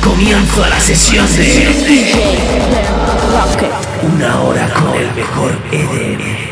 comienzo a la sesión de Una hora con el mejor EDM.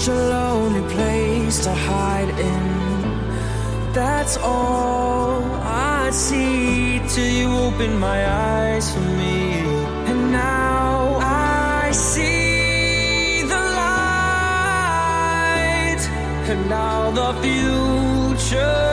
Such a lonely place to hide in. That's all I see till you open my eyes for me. And now I see the light, and now the future.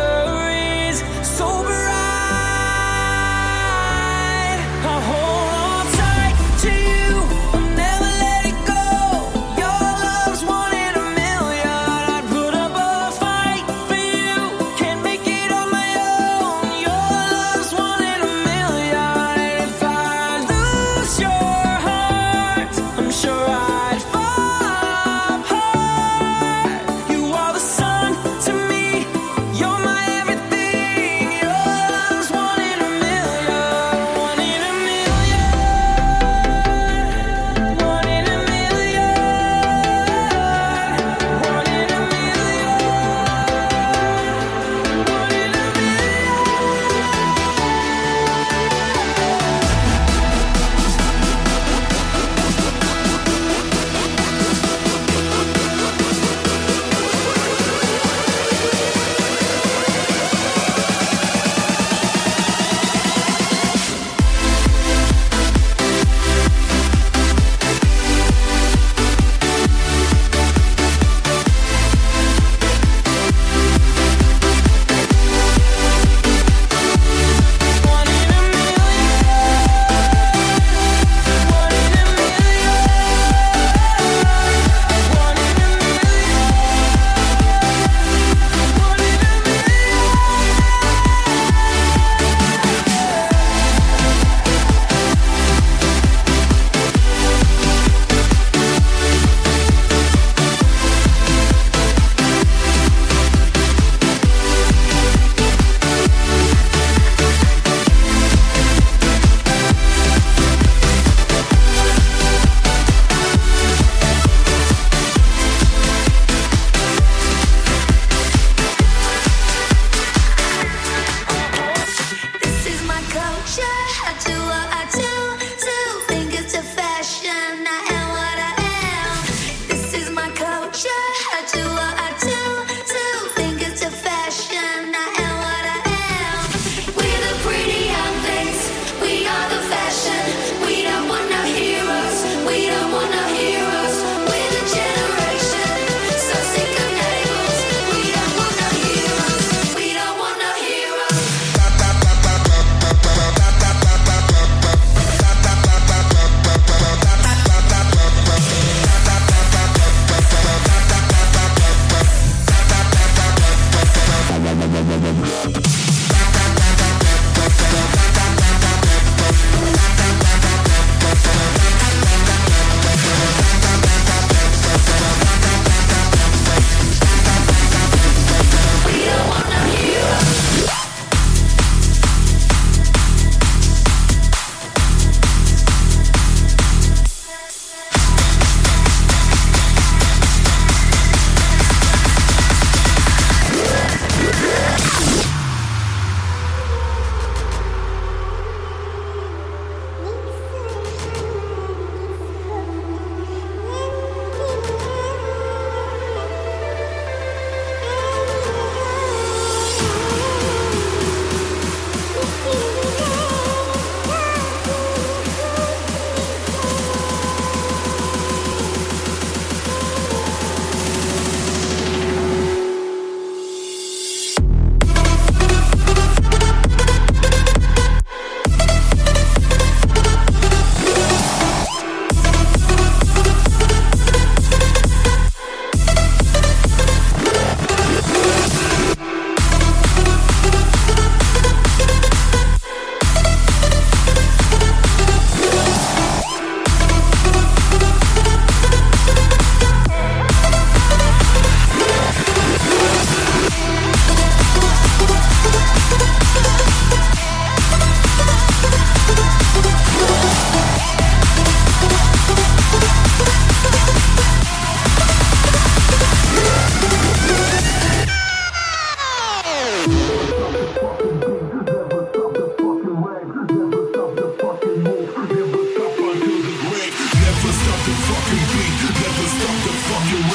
fucking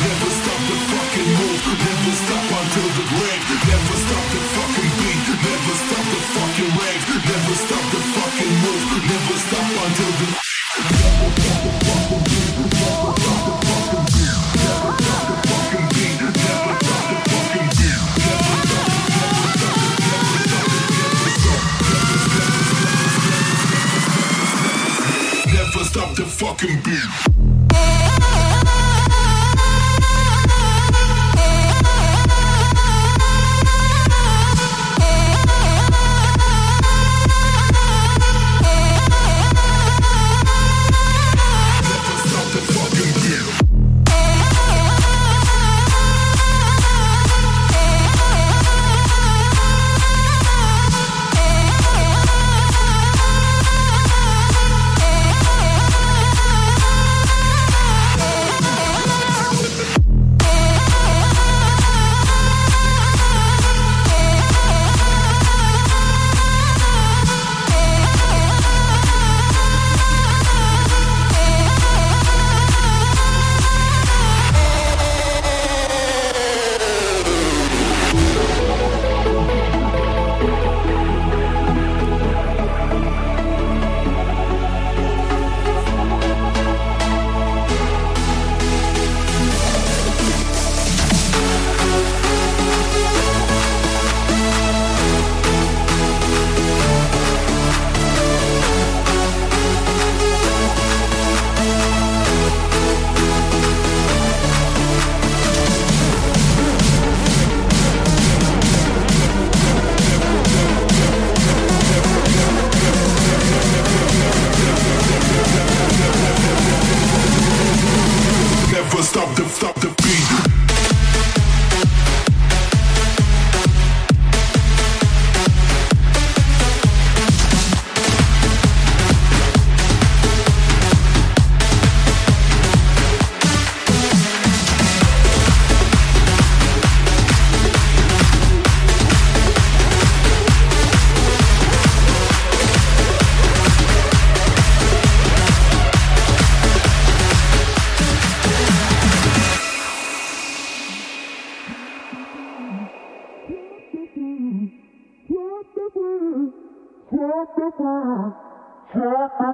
Never stop the fucking move Never stop until the grave Never stop the fucking beat Never stop the fucking rave Never stop the fucking move Never stop until the Never stop the fucking beat Never stop the fucking beat Never stop the fucking beat Never stop Never stop Never stop the fucking beat.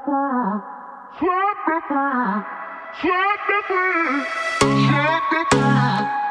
Slap the fire, slap the fire, slap the fire.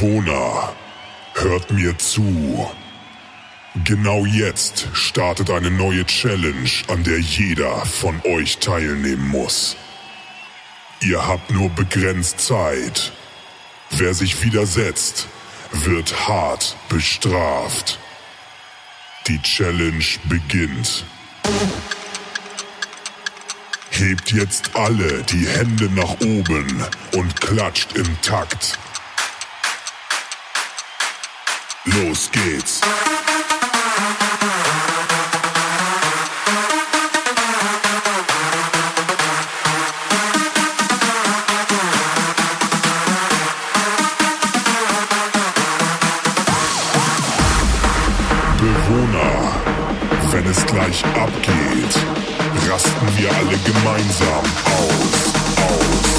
Bewohner. Hört mir zu. Genau jetzt startet eine neue Challenge, an der jeder von euch teilnehmen muss. Ihr habt nur begrenzt Zeit. Wer sich widersetzt, wird hart bestraft. Die Challenge beginnt. Hebt jetzt alle die Hände nach oben und klatscht im Takt. Los geht's. Bewohner, wenn es gleich abgeht, rasten wir alle gemeinsam aus, aus,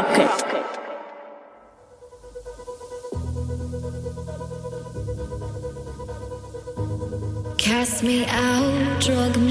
Rocket. Cast me out, drug me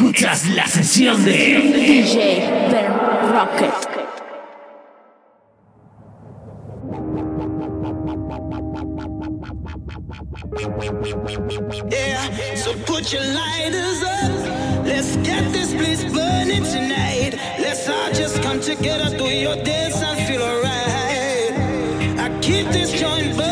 Escuchas la sesión de DJ Ben Rocket. Yeah, so put your lighters up. Let's get this place burning tonight. Let's all just come together, do your dance and feel alright. I keep this joint burning.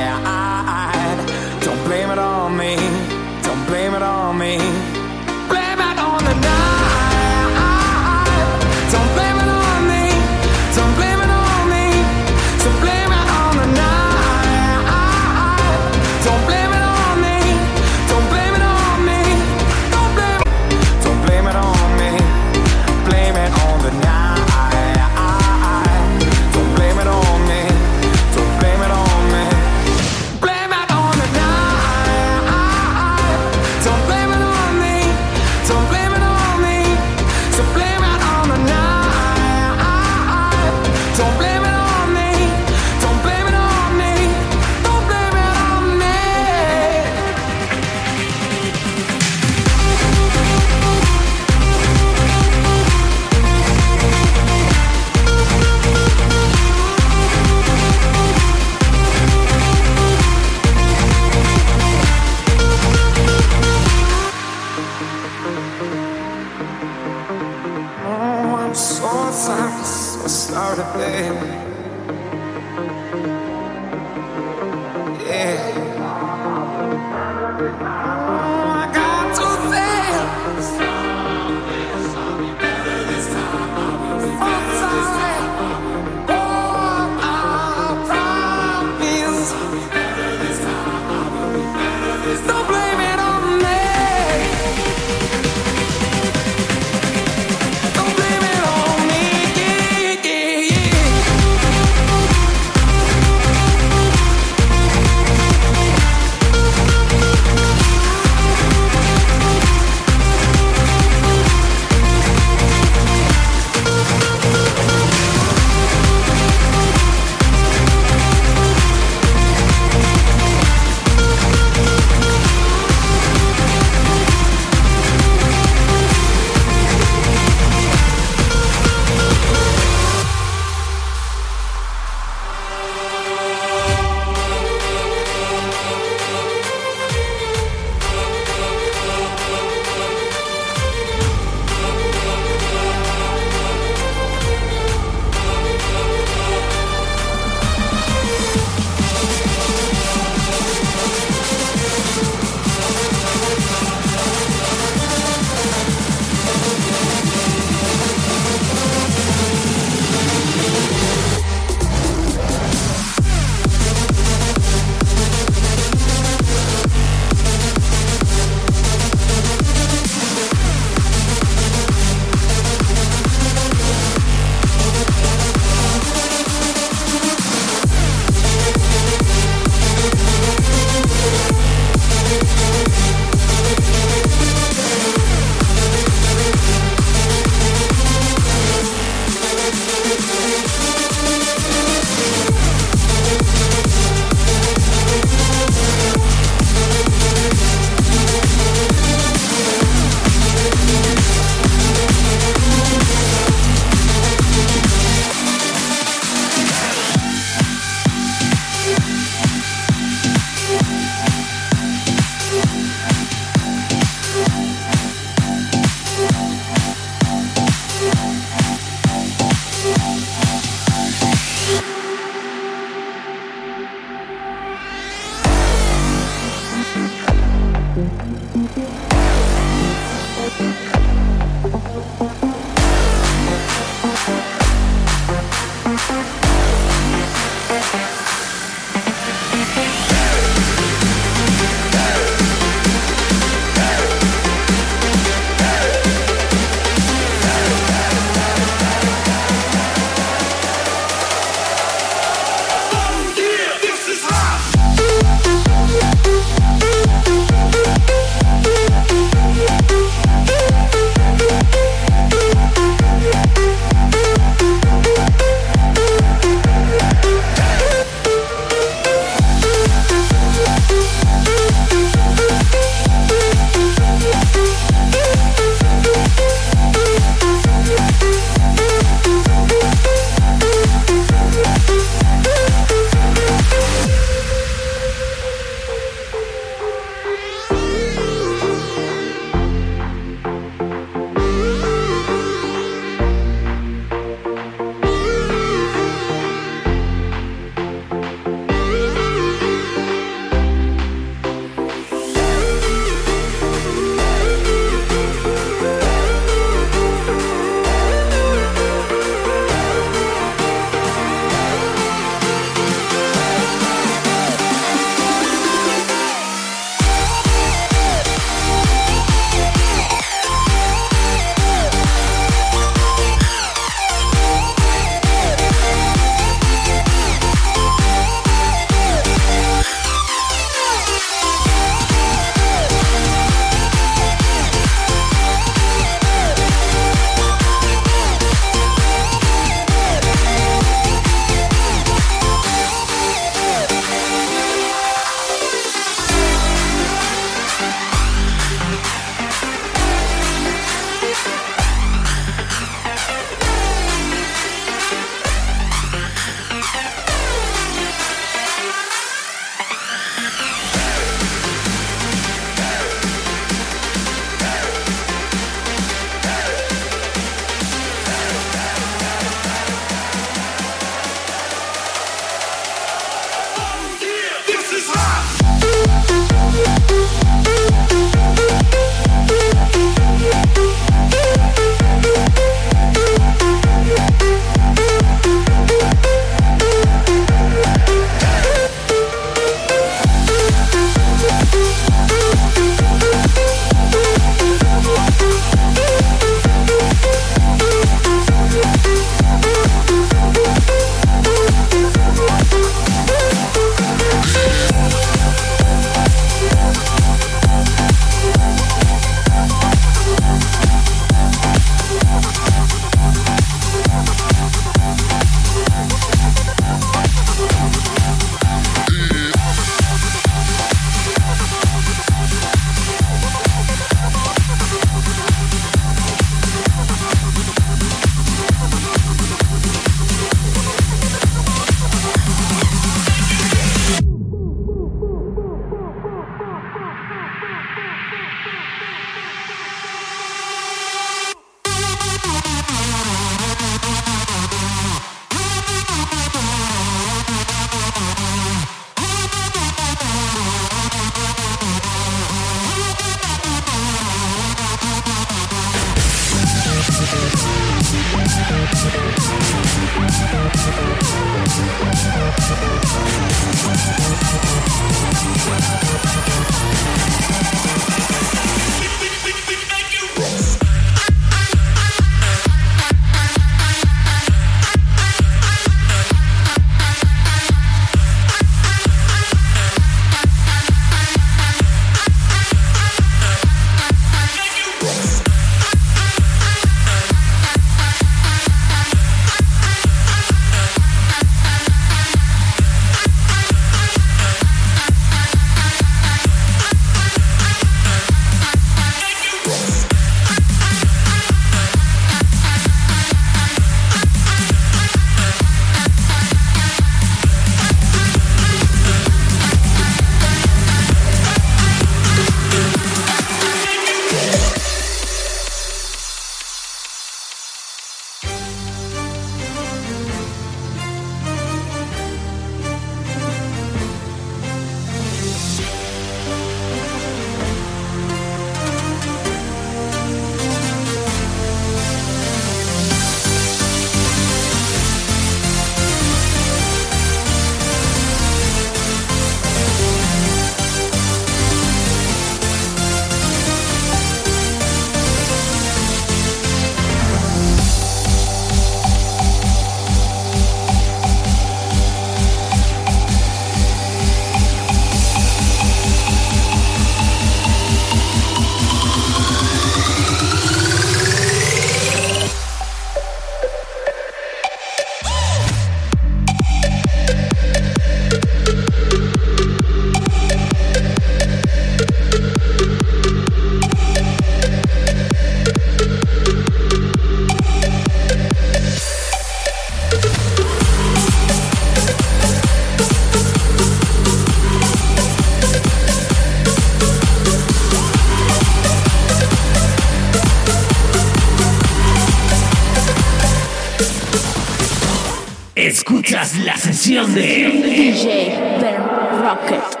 Escuchas la sesión de DJ Ben Rocket.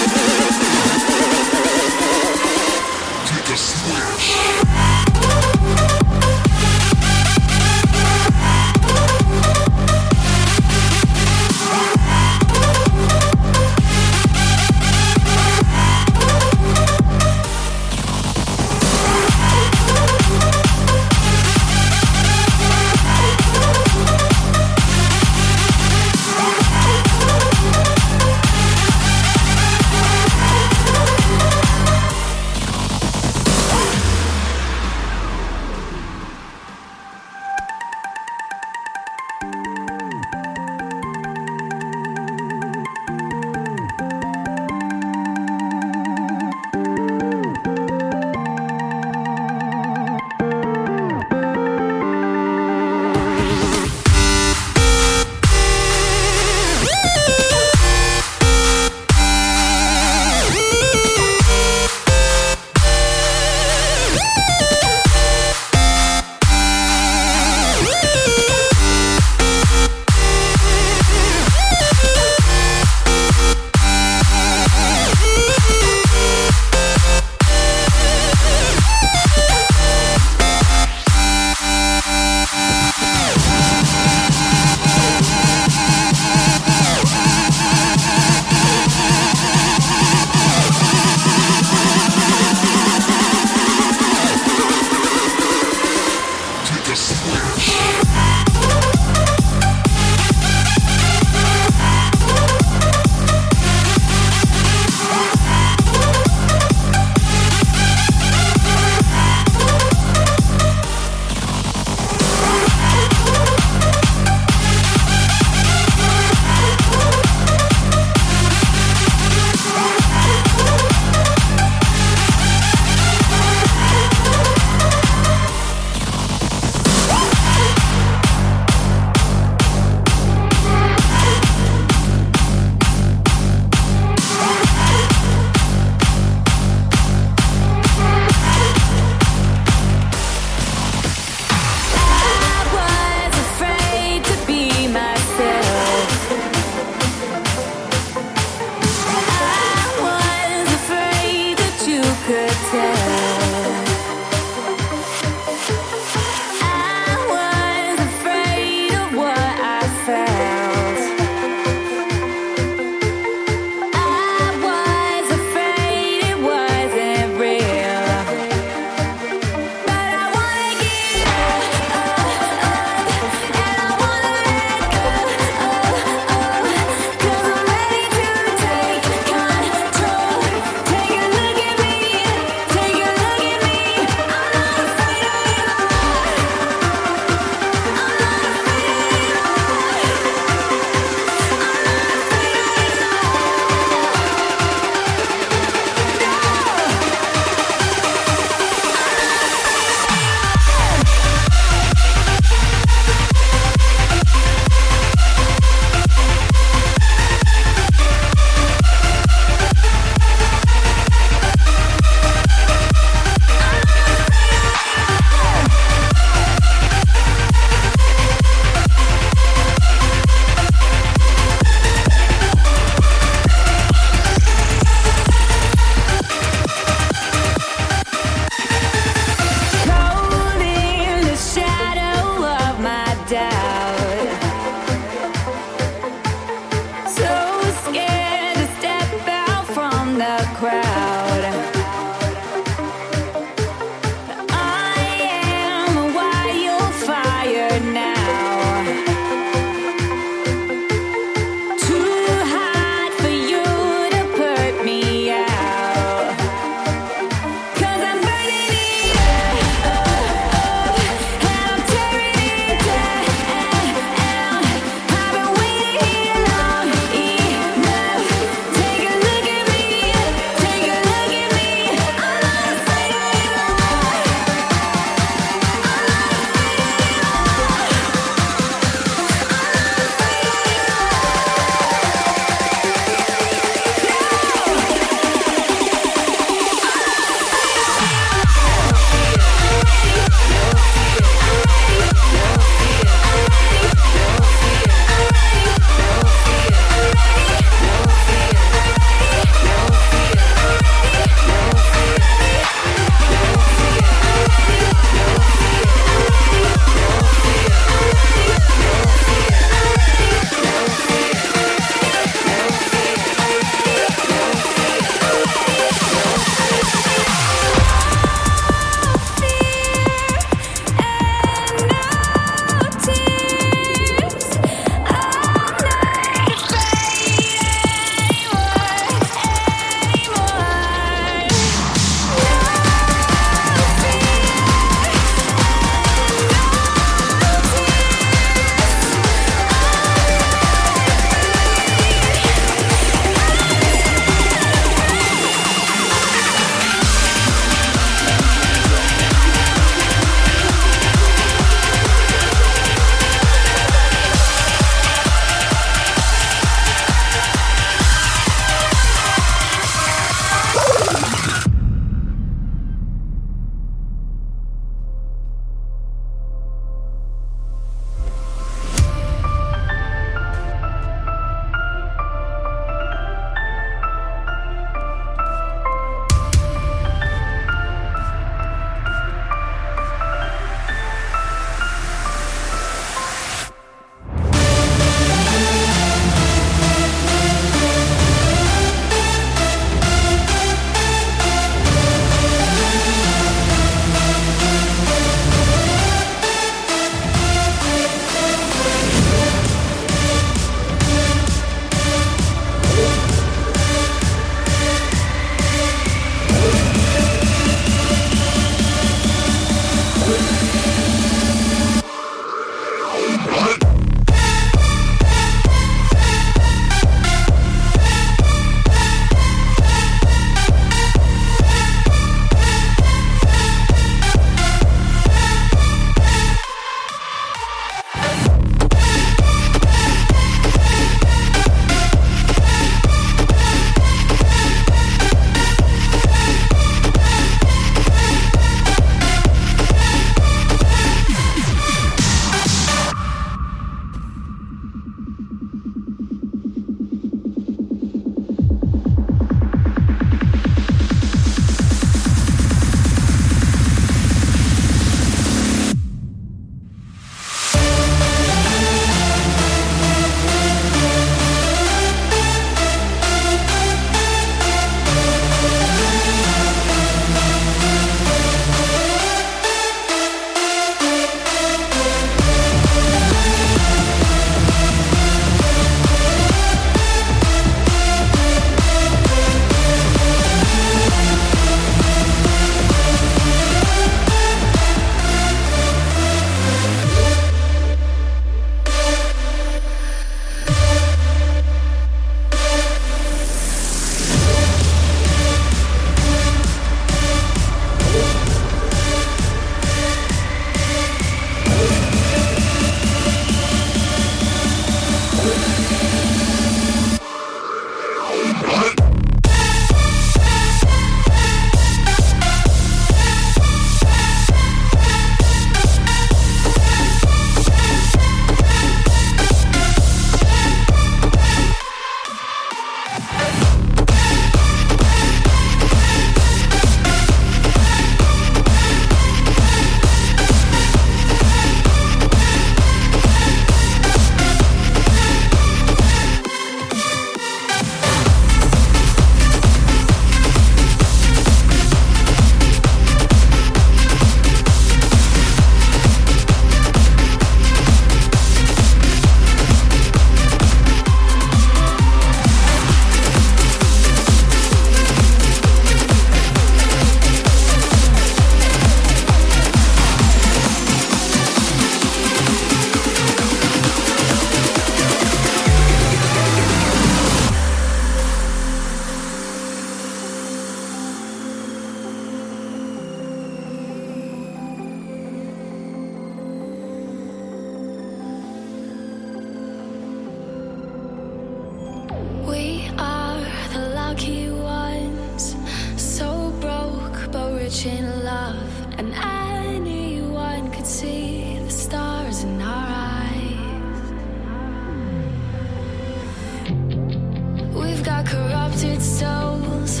Our corrupted souls,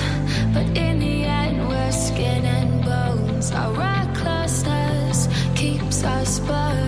but in the end we're skin and bones. Our recklessness keeps us burning.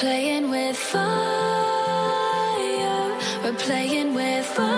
playing with fire. We're playing with fire.